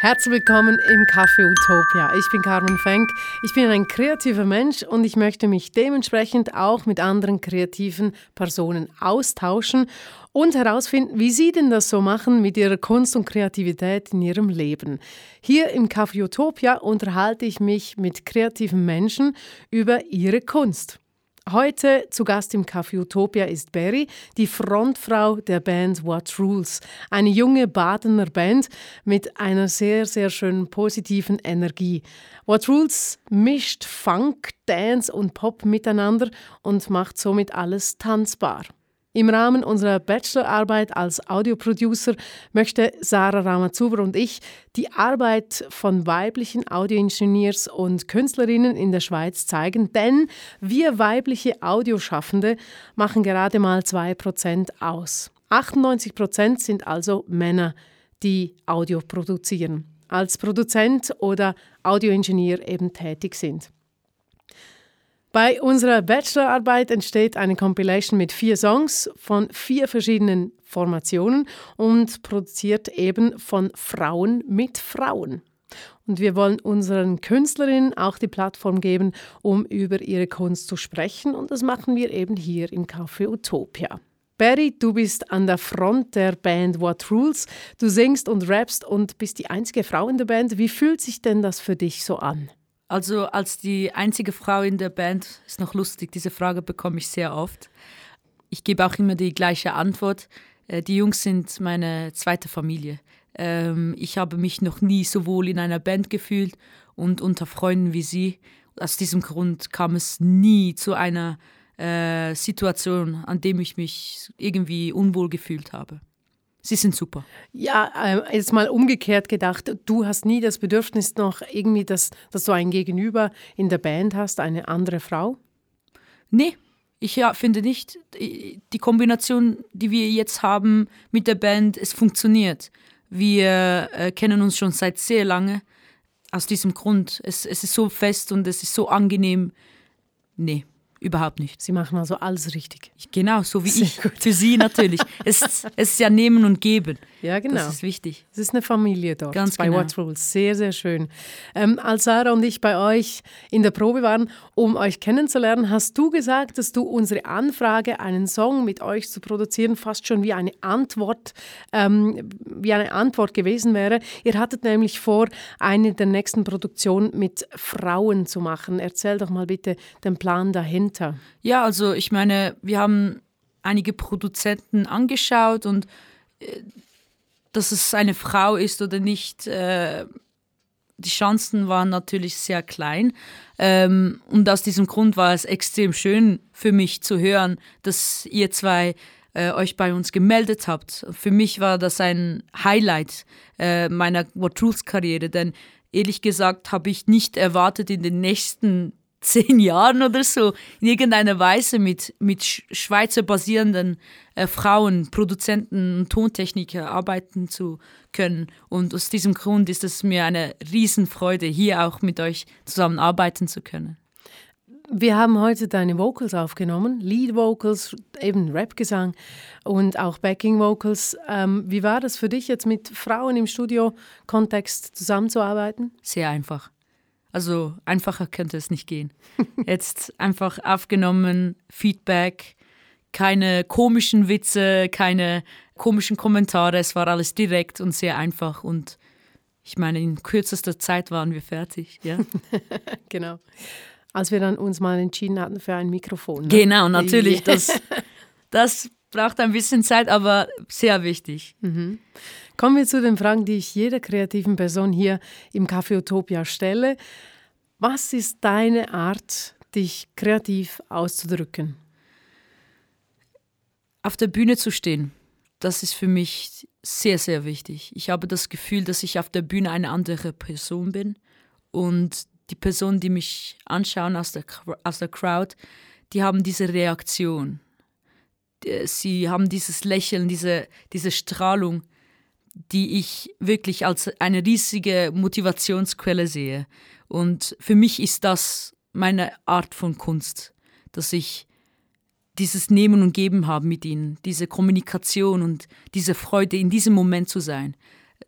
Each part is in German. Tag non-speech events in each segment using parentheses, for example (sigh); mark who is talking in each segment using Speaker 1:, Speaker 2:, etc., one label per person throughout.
Speaker 1: Herzlich willkommen im Café Utopia. Ich bin Carmen Fenk. Ich bin ein kreativer Mensch und ich möchte mich dementsprechend auch mit anderen kreativen Personen austauschen und herausfinden, wie sie denn das so machen mit ihrer Kunst und Kreativität in ihrem Leben. Hier im Café Utopia unterhalte ich mich mit kreativen Menschen über ihre Kunst. Heute zu Gast im Café Utopia ist Berry, die Frontfrau der Band What Rules. Eine junge Badener Band mit einer sehr, sehr schönen positiven Energie. What Rules mischt Funk, Dance und Pop miteinander und macht somit alles tanzbar. Im Rahmen unserer Bachelorarbeit als Audioproducer möchte Sarah Ramazuber und ich die Arbeit von weiblichen Audioingenieurs und Künstlerinnen in der Schweiz zeigen, denn wir weibliche Audioschaffende machen gerade mal 2% aus. 98% sind also Männer, die Audio produzieren, als Produzent oder Audioingenieur eben tätig sind. Bei unserer Bachelorarbeit entsteht eine Compilation mit vier Songs von vier verschiedenen Formationen und produziert eben von Frauen mit Frauen. Und wir wollen unseren Künstlerinnen auch die Plattform geben, um über ihre Kunst zu sprechen. Und das machen wir eben hier im Café Utopia. Barry, du bist an der Front der Band What Rules. Du singst und rappst und bist die einzige Frau in der Band. Wie fühlt sich denn das für dich so an?
Speaker 2: Also als die einzige Frau in der Band ist noch lustig, diese Frage bekomme ich sehr oft. Ich gebe auch immer die gleiche Antwort. Äh, die Jungs sind meine zweite Familie. Ähm, ich habe mich noch nie so wohl in einer Band gefühlt und unter Freunden wie sie. Aus diesem Grund kam es nie zu einer äh, Situation, an dem ich mich irgendwie unwohl gefühlt habe. Sie sind super.
Speaker 1: Ja, äh, jetzt mal umgekehrt gedacht, du hast nie das Bedürfnis noch irgendwie, dass, dass du ein Gegenüber in der Band hast, eine andere Frau?
Speaker 2: Nee, ich ja, finde nicht. Die Kombination, die wir jetzt haben mit der Band, es funktioniert. Wir äh, kennen uns schon seit sehr lange. Aus diesem Grund. Es, es ist so fest und es ist so angenehm. Nee, Überhaupt nicht.
Speaker 1: Sie machen also alles richtig.
Speaker 2: Genau, so wie Sehr ich. Gut. Für Sie natürlich. es, (laughs) es ist ja Nehmen und Geben.
Speaker 1: Ja, genau.
Speaker 2: Das ist wichtig.
Speaker 1: Es ist eine Familie dort
Speaker 2: Ganz
Speaker 1: bei
Speaker 2: genau.
Speaker 1: What Rules. Sehr, sehr schön. Ähm, als Sarah und ich bei euch in der Probe waren, um euch kennenzulernen, hast du gesagt, dass du unsere Anfrage, einen Song mit euch zu produzieren, fast schon wie eine Antwort, ähm, wie eine Antwort gewesen wäre. Ihr hattet nämlich vor, eine der nächsten Produktionen mit Frauen zu machen. Erzähl doch mal bitte den Plan dahinter.
Speaker 2: Ja, also ich meine, wir haben einige Produzenten angeschaut und äh, dass es eine Frau ist oder nicht, äh, die Chancen waren natürlich sehr klein. Ähm, und aus diesem Grund war es extrem schön für mich zu hören, dass ihr zwei äh, euch bei uns gemeldet habt. Für mich war das ein Highlight meiner What Truths Karriere, denn ehrlich gesagt habe ich nicht erwartet, in den nächsten zehn Jahren oder so in irgendeiner Weise mit, mit Schweizer basierenden äh, Frauen, Produzenten und Tontechniker arbeiten zu können. Und aus diesem Grund ist es mir eine Riesenfreude, hier auch mit euch zusammenarbeiten zu können.
Speaker 1: Wir haben heute deine Vocals aufgenommen, Lead Vocals, eben Rap-Gesang und auch Backing Vocals. Ähm, wie war das für dich jetzt mit Frauen im Studio-Kontext zusammenzuarbeiten?
Speaker 2: Sehr einfach. Also einfacher könnte es nicht gehen. (laughs) Jetzt einfach aufgenommen, Feedback, keine komischen Witze, keine komischen Kommentare. Es war alles direkt und sehr einfach und ich meine, in kürzester Zeit waren wir fertig. Ja? (laughs)
Speaker 1: genau. Als wir dann uns mal entschieden hatten für ein Mikrofon. Ne?
Speaker 2: Genau, natürlich. (laughs) Das, das braucht ein bisschen Zeit, aber sehr wichtig.
Speaker 1: Mhm. Kommen wir zu den Fragen, die ich jeder kreativen Person hier im Café Utopia stelle. Was ist deine Art, dich kreativ auszudrücken?
Speaker 2: Auf der Bühne zu stehen, das ist für mich sehr, sehr wichtig. Ich habe das Gefühl, dass ich auf der Bühne eine andere Person bin und die Personen, die mich anschauen aus der, aus der Crowd, die haben diese Reaktion. Sie haben dieses Lächeln, diese, diese Strahlung die ich wirklich als eine riesige Motivationsquelle sehe. Und für mich ist das meine Art von Kunst, dass ich dieses Nehmen und Geben habe mit ihnen, diese Kommunikation und diese Freude, in diesem Moment zu sein.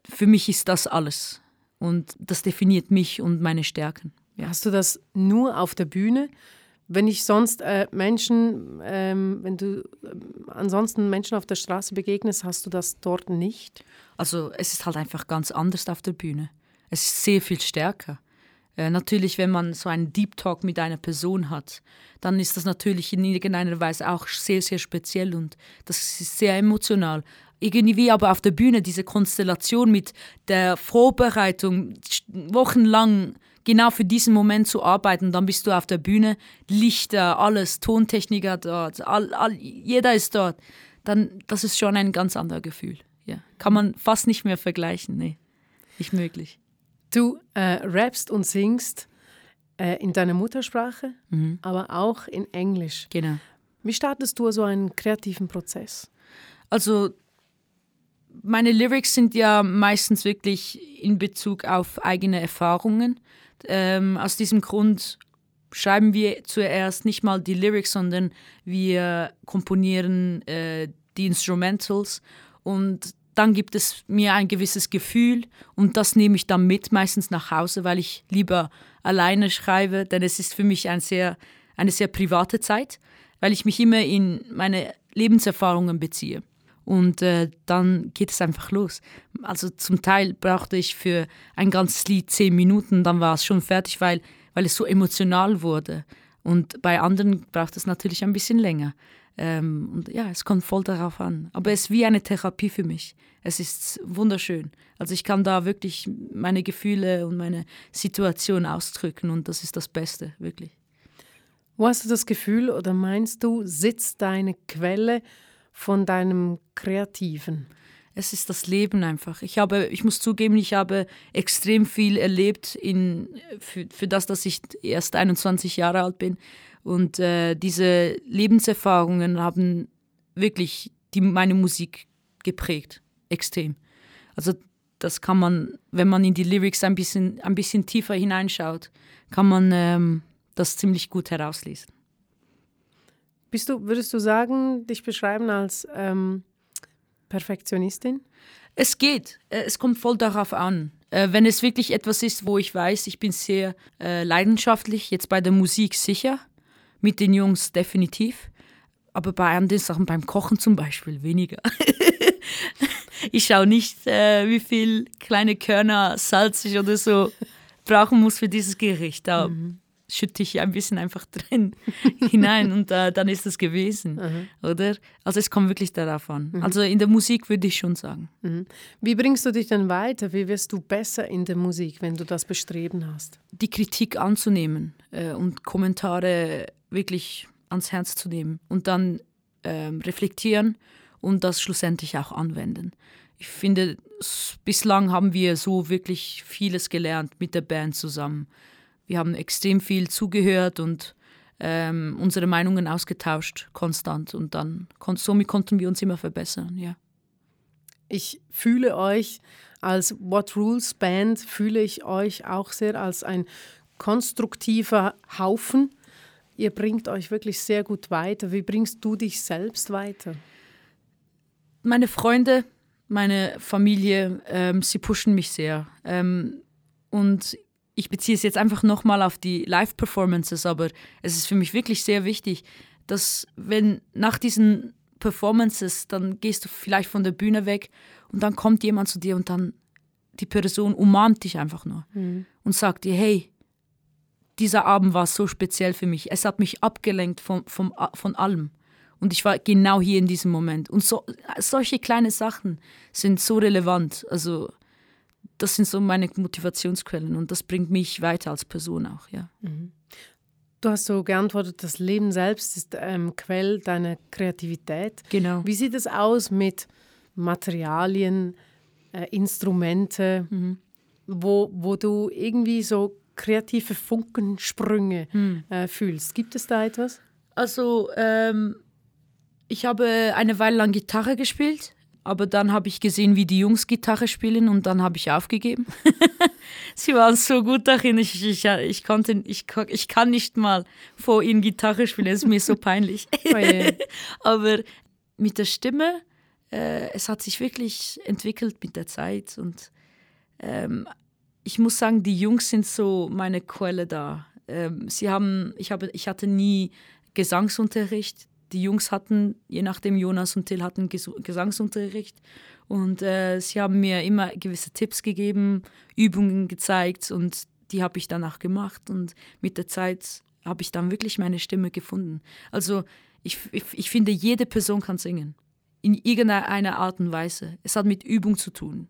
Speaker 2: Für mich ist das alles. Und das definiert mich und meine Stärken.
Speaker 1: Ja. Hast du das nur auf der Bühne? Wenn ich sonst äh, Menschen, ähm, wenn du äh, ansonsten Menschen auf der Straße begegnest, hast du das dort nicht?
Speaker 2: Also es ist halt einfach ganz anders auf der Bühne. Es ist sehr viel stärker. Äh, natürlich, wenn man so einen Deep Talk mit einer Person hat, dann ist das natürlich in irgendeiner Weise auch sehr, sehr speziell und das ist sehr emotional. Irgendwie aber auf der Bühne diese Konstellation mit der Vorbereitung, wochenlang genau für diesen Moment zu arbeiten. Dann bist du auf der Bühne, Lichter, alles, Tontechniker dort, all, all, jeder ist dort. Dann, das ist schon ein ganz anderes Gefühl. Ja. Kann man fast nicht mehr vergleichen. Nee, nicht möglich.
Speaker 1: Du äh, rappst und singst äh, in deiner Muttersprache, mhm. aber auch in Englisch.
Speaker 2: Genau.
Speaker 1: Wie startest du so einen kreativen Prozess?
Speaker 2: Also meine Lyrics sind ja meistens wirklich in Bezug auf eigene Erfahrungen. Ähm, aus diesem Grund schreiben wir zuerst nicht mal die Lyrics, sondern wir komponieren äh, die Instrumentals und dann gibt es mir ein gewisses Gefühl und das nehme ich dann mit, meistens nach Hause, weil ich lieber alleine schreibe, denn es ist für mich ein sehr, eine sehr private Zeit, weil ich mich immer in meine Lebenserfahrungen beziehe. Und äh, dann geht es einfach los. Also zum Teil brauchte ich für ein ganzes Lied zehn Minuten, dann war es schon fertig, weil, weil es so emotional wurde. Und bei anderen braucht es natürlich ein bisschen länger. Ähm, und ja, es kommt voll darauf an. Aber es ist wie eine Therapie für mich. Es ist wunderschön. Also ich kann da wirklich meine Gefühle und meine Situation ausdrücken und das ist das Beste, wirklich.
Speaker 1: Wo hast du das Gefühl oder meinst du, sitzt deine Quelle von deinem Kreativen?
Speaker 2: Es ist das Leben einfach. Ich habe, ich muss zugeben, ich habe extrem viel erlebt in, für, für das, dass ich erst 21 Jahre alt bin. Und äh, diese Lebenserfahrungen haben wirklich die, meine Musik geprägt, extrem. Also das kann man, wenn man in die Lyrics ein bisschen, ein bisschen tiefer hineinschaut, kann man ähm, das ziemlich gut herauslesen.
Speaker 1: Bist du, würdest du sagen, dich beschreiben als ähm, Perfektionistin?
Speaker 2: Es geht. Äh, es kommt voll darauf an. Äh, wenn es wirklich etwas ist, wo ich weiß, ich bin sehr äh, leidenschaftlich, jetzt bei der Musik sicher, mit den Jungs definitiv, aber bei anderen Sachen, beim Kochen zum Beispiel, weniger. (laughs) ich schaue nicht, äh, wie viel kleine Körner Salz ich oder so brauchen muss für dieses Gericht. Mhm schütte ich ein bisschen einfach drin (laughs) hinein und äh, dann ist es gewesen, mhm. oder? Also es kommt wirklich darauf an. Mhm. Also in der Musik würde ich schon sagen.
Speaker 1: Mhm. Wie bringst du dich dann weiter? Wie wirst du besser in der Musik, wenn du das Bestreben hast?
Speaker 2: Die Kritik anzunehmen äh, und Kommentare wirklich ans Herz zu nehmen und dann äh, reflektieren und das schlussendlich auch anwenden. Ich finde, bislang haben wir so wirklich vieles gelernt mit der Band zusammen wir haben extrem viel zugehört und ähm, unsere Meinungen ausgetauscht, konstant. Und dann somit konnten wir uns immer verbessern, ja.
Speaker 1: Ich fühle euch als What Rules Band, fühle ich euch auch sehr als ein konstruktiver Haufen. Ihr bringt euch wirklich sehr gut weiter. Wie bringst du dich selbst weiter?
Speaker 2: Meine Freunde, meine Familie, ähm, sie pushen mich sehr. Ähm, und ich beziehe es jetzt einfach nochmal auf die Live-Performances, aber es ist für mich wirklich sehr wichtig, dass wenn nach diesen Performances, dann gehst du vielleicht von der Bühne weg und dann kommt jemand zu dir und dann die Person umarmt dich einfach nur mhm. und sagt dir, hey, dieser Abend war so speziell für mich. Es hat mich abgelenkt von, von, von allem. Und ich war genau hier in diesem Moment. Und so, solche kleine Sachen sind so relevant. Also das sind so meine Motivationsquellen und das bringt mich weiter als Person auch, ja. Mhm.
Speaker 1: Du hast so geantwortet, das Leben selbst ist ähm, Quell deiner Kreativität.
Speaker 2: Genau.
Speaker 1: Wie sieht es aus mit Materialien, äh, Instrumente, mhm. wo, wo du irgendwie so kreative Funkensprünge mhm. äh, fühlst? Gibt es da etwas?
Speaker 2: Also, ähm, ich habe eine Weile lang Gitarre gespielt aber dann habe ich gesehen, wie die Jungs Gitarre spielen und dann habe ich aufgegeben. (laughs) Sie waren so gut darin, ich, ich, ich, konnte, ich, ich kann nicht mal vor ihnen Gitarre spielen, es ist mir so peinlich. (laughs) Oh (laughs) aber mit der Stimme, äh, es hat sich wirklich entwickelt mit der Zeit und ähm, ich muss sagen, die Jungs sind so meine Quelle da. Ähm, sie haben, ich, habe, ich hatte nie Gesangsunterricht. Die Jungs hatten, je nachdem Jonas und Till hatten Ges Gesangsunterricht. Und äh, sie haben mir immer gewisse Tipps gegeben, Übungen gezeigt und die habe ich danach gemacht. Und mit der Zeit habe ich dann wirklich meine Stimme gefunden. Also ich, ich, ich finde, jede Person kann singen. In irgendeiner Art und Weise. Es hat mit Übung zu tun.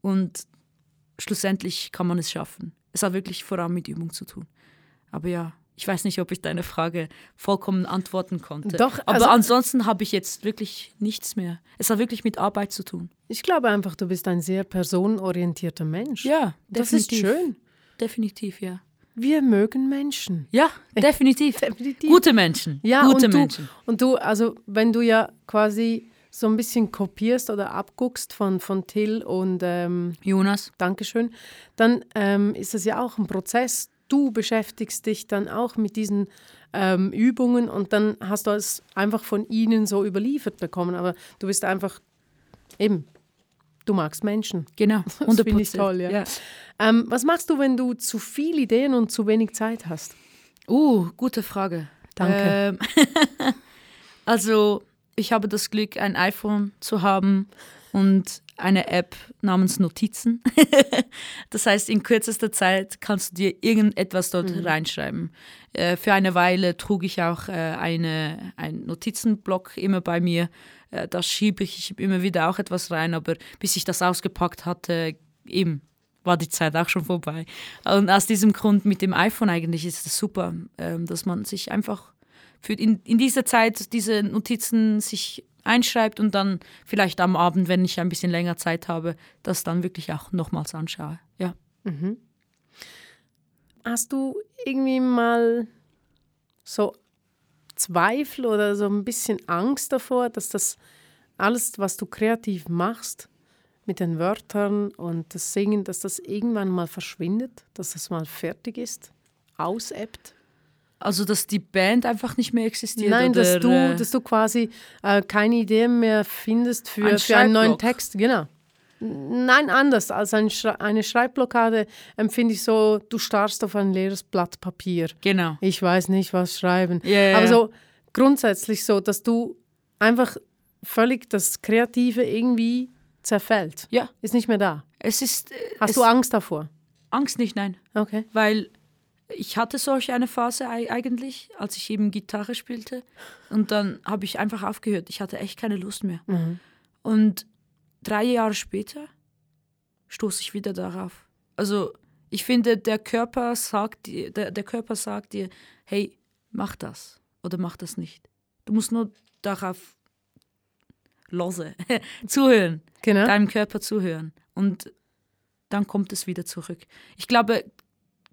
Speaker 2: Und schlussendlich kann man es schaffen. Es hat wirklich vor allem mit Übung zu tun. Aber ja, ich weiß nicht, ob ich deine Frage vollkommen antworten konnte.
Speaker 1: Doch,
Speaker 2: aber
Speaker 1: also-
Speaker 2: ansonsten habe ich jetzt wirklich nichts mehr. Es hat wirklich mit Arbeit zu tun.
Speaker 1: Ich glaube einfach, du bist ein sehr personenorientierter Mensch.
Speaker 2: Ja,
Speaker 1: das ist
Speaker 2: definitiv.
Speaker 1: schön.
Speaker 2: Definitiv, ja.
Speaker 1: Wir mögen Menschen.
Speaker 2: Ja, (laughs) definitiv.
Speaker 1: Definitiv.
Speaker 2: Gute Menschen.
Speaker 1: Ja,
Speaker 2: Gute
Speaker 1: und du,
Speaker 2: Menschen.
Speaker 1: Und du, also wenn du ja quasi so ein bisschen kopierst oder abguckst von, von Till und ähm,
Speaker 2: Jonas.
Speaker 1: Dankeschön, dann ähm, ist das ja auch ein Prozess. Du beschäftigst dich dann auch mit diesen ähm, Übungen und dann hast du es einfach von ihnen so überliefert bekommen. Aber du bist einfach eben, du magst Menschen.
Speaker 2: Genau. (laughs)
Speaker 1: Das
Speaker 2: 100
Speaker 1: finde ich toll, ja. Ähm, was machst du, wenn du zu viele Ideen und zu wenig Zeit hast?
Speaker 2: Uh, gute Frage.
Speaker 1: Danke.
Speaker 2: Ähm, (laughs) also, ich habe das Glück, ein iPhone zu haben und eine App namens Notizen. (laughs) das heißt, in kürzester Zeit kannst du dir irgendetwas dort reinschreiben. Äh, für eine Weile trug ich auch äh, eine, einen Notizenblock immer bei mir. Äh, da schiebe ich immer wieder auch etwas rein, aber bis ich das ausgepackt hatte, eben war die Zeit auch schon vorbei. Und aus diesem Grund mit dem iPhone eigentlich ist es super, ähm, dass man sich einfach für in, in dieser Zeit diese Notizen sich einschreibt und dann vielleicht am Abend, wenn ich ein bisschen länger Zeit habe, das dann wirklich auch nochmals anschaue. Ja.
Speaker 1: Hast du irgendwie mal so Zweifel oder so ein bisschen Angst davor, dass das alles, was du kreativ machst, mit den Wörtern und das Singen, dass das irgendwann mal verschwindet, dass das mal fertig ist, ausebbt?
Speaker 2: Also, dass die Band einfach nicht mehr existiert.
Speaker 1: Nein,
Speaker 2: oder,
Speaker 1: dass du,
Speaker 2: äh,
Speaker 1: dass du quasi äh, keine Idee mehr findest für,
Speaker 2: Ein
Speaker 1: für einen neuen. Text. Genau. Nein, anders. Als ein Schrei eine Schreibblockade empfinde ich so, du starrst auf ein leeres Blatt Papier.
Speaker 2: Genau.
Speaker 1: Ich weiß nicht, was schreiben.
Speaker 2: Ja,
Speaker 1: Aber so grundsätzlich so, dass du einfach völlig das Kreative irgendwie zerfällt.
Speaker 2: Ja,
Speaker 1: Ist nicht mehr da.
Speaker 2: es ist. äh,
Speaker 1: Hast
Speaker 2: es,
Speaker 1: du Angst davor?
Speaker 2: Angst nicht, nein.
Speaker 1: Okay.
Speaker 2: weil ich hatte solch eine Phase ei- eigentlich, als ich eben Gitarre spielte. Und dann habe ich einfach aufgehört. Ich hatte echt keine Lust mehr. Und drei Jahre später stoße ich wieder darauf. Also ich finde, der Körper sagt dir, der, der Körper sagt dir, hey, mach das oder mach das nicht. Du musst nur darauf lose, (laughs) zuhören
Speaker 1: Genau.
Speaker 2: deinem Körper zuhören und dann kommt es wieder zurück. Ich glaube,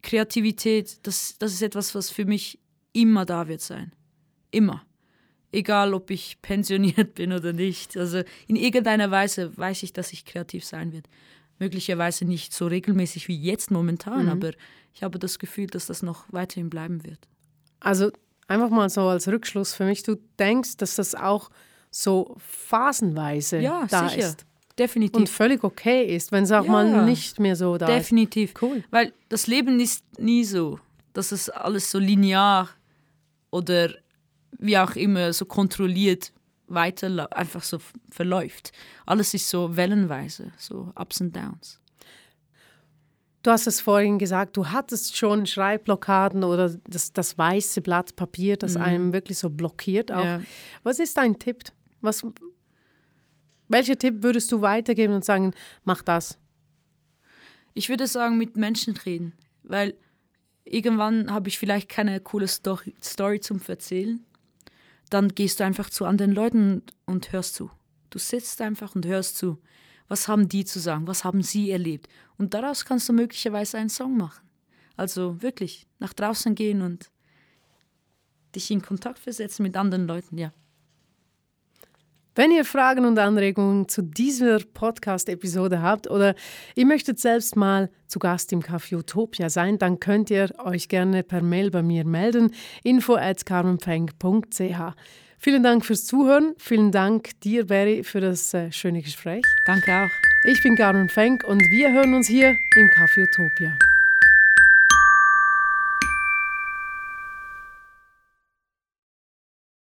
Speaker 2: Kreativität, das, das ist etwas, was für mich immer da wird sein. Immer. Egal, ob ich (laughs) pensioniert bin oder nicht. Also in irgendeiner Weise weiß ich, dass ich kreativ sein werde. Möglicherweise nicht so regelmäßig wie jetzt momentan, aber ich habe das Gefühl, dass das noch weiterhin bleiben wird.
Speaker 1: Also einfach mal so als Rückschluss für mich, du denkst, dass das auch so phasenweise
Speaker 2: Ja,
Speaker 1: da
Speaker 2: sicher.
Speaker 1: ist.
Speaker 2: Definitiv.
Speaker 1: Und völlig okay ist, wenn es auch
Speaker 2: Ja.
Speaker 1: mal nicht mehr so da
Speaker 2: Definitiv.
Speaker 1: ist. Cool.
Speaker 2: Weil das Leben ist nie so, dass es alles so linear oder wie auch immer so kontrolliert weiter einfach so verläuft. Alles ist so wellenweise, so Ups und Downs.
Speaker 1: Du hast es vorhin gesagt, du hattest schon Schreibblockaden oder das, das weiße Blatt Papier, das einem wirklich so blockiert. Auch.
Speaker 2: Mhm. Ja.
Speaker 1: Was ist dein Tipp? Was, welcher Tipp würdest du weitergeben und sagen, mach das?
Speaker 2: Ich würde sagen, mit Menschen reden, weil irgendwann habe ich vielleicht keine coole Story, zum Erzählen. Dann gehst du einfach zu anderen Leuten und, und hörst zu. Du sitzt einfach und hörst zu. Was haben die zu sagen? Was haben sie erlebt? Und daraus kannst du möglicherweise einen Song machen. Also wirklich nach draußen gehen und dich in Kontakt versetzen mit anderen Leuten, ja.
Speaker 1: Wenn ihr Fragen und Anregungen zu dieser Podcast-Episode habt oder ihr möchtet selbst mal zu Gast im Café Utopia sein, dann könnt ihr euch gerne per Mail bei mir melden. info at Vielen Dank fürs Zuhören. Vielen Dank dir, Barry, für das äh, schöne Gespräch.
Speaker 2: Danke auch.
Speaker 1: Ich bin Carmen Fenk und wir hören uns hier im Café Utopia.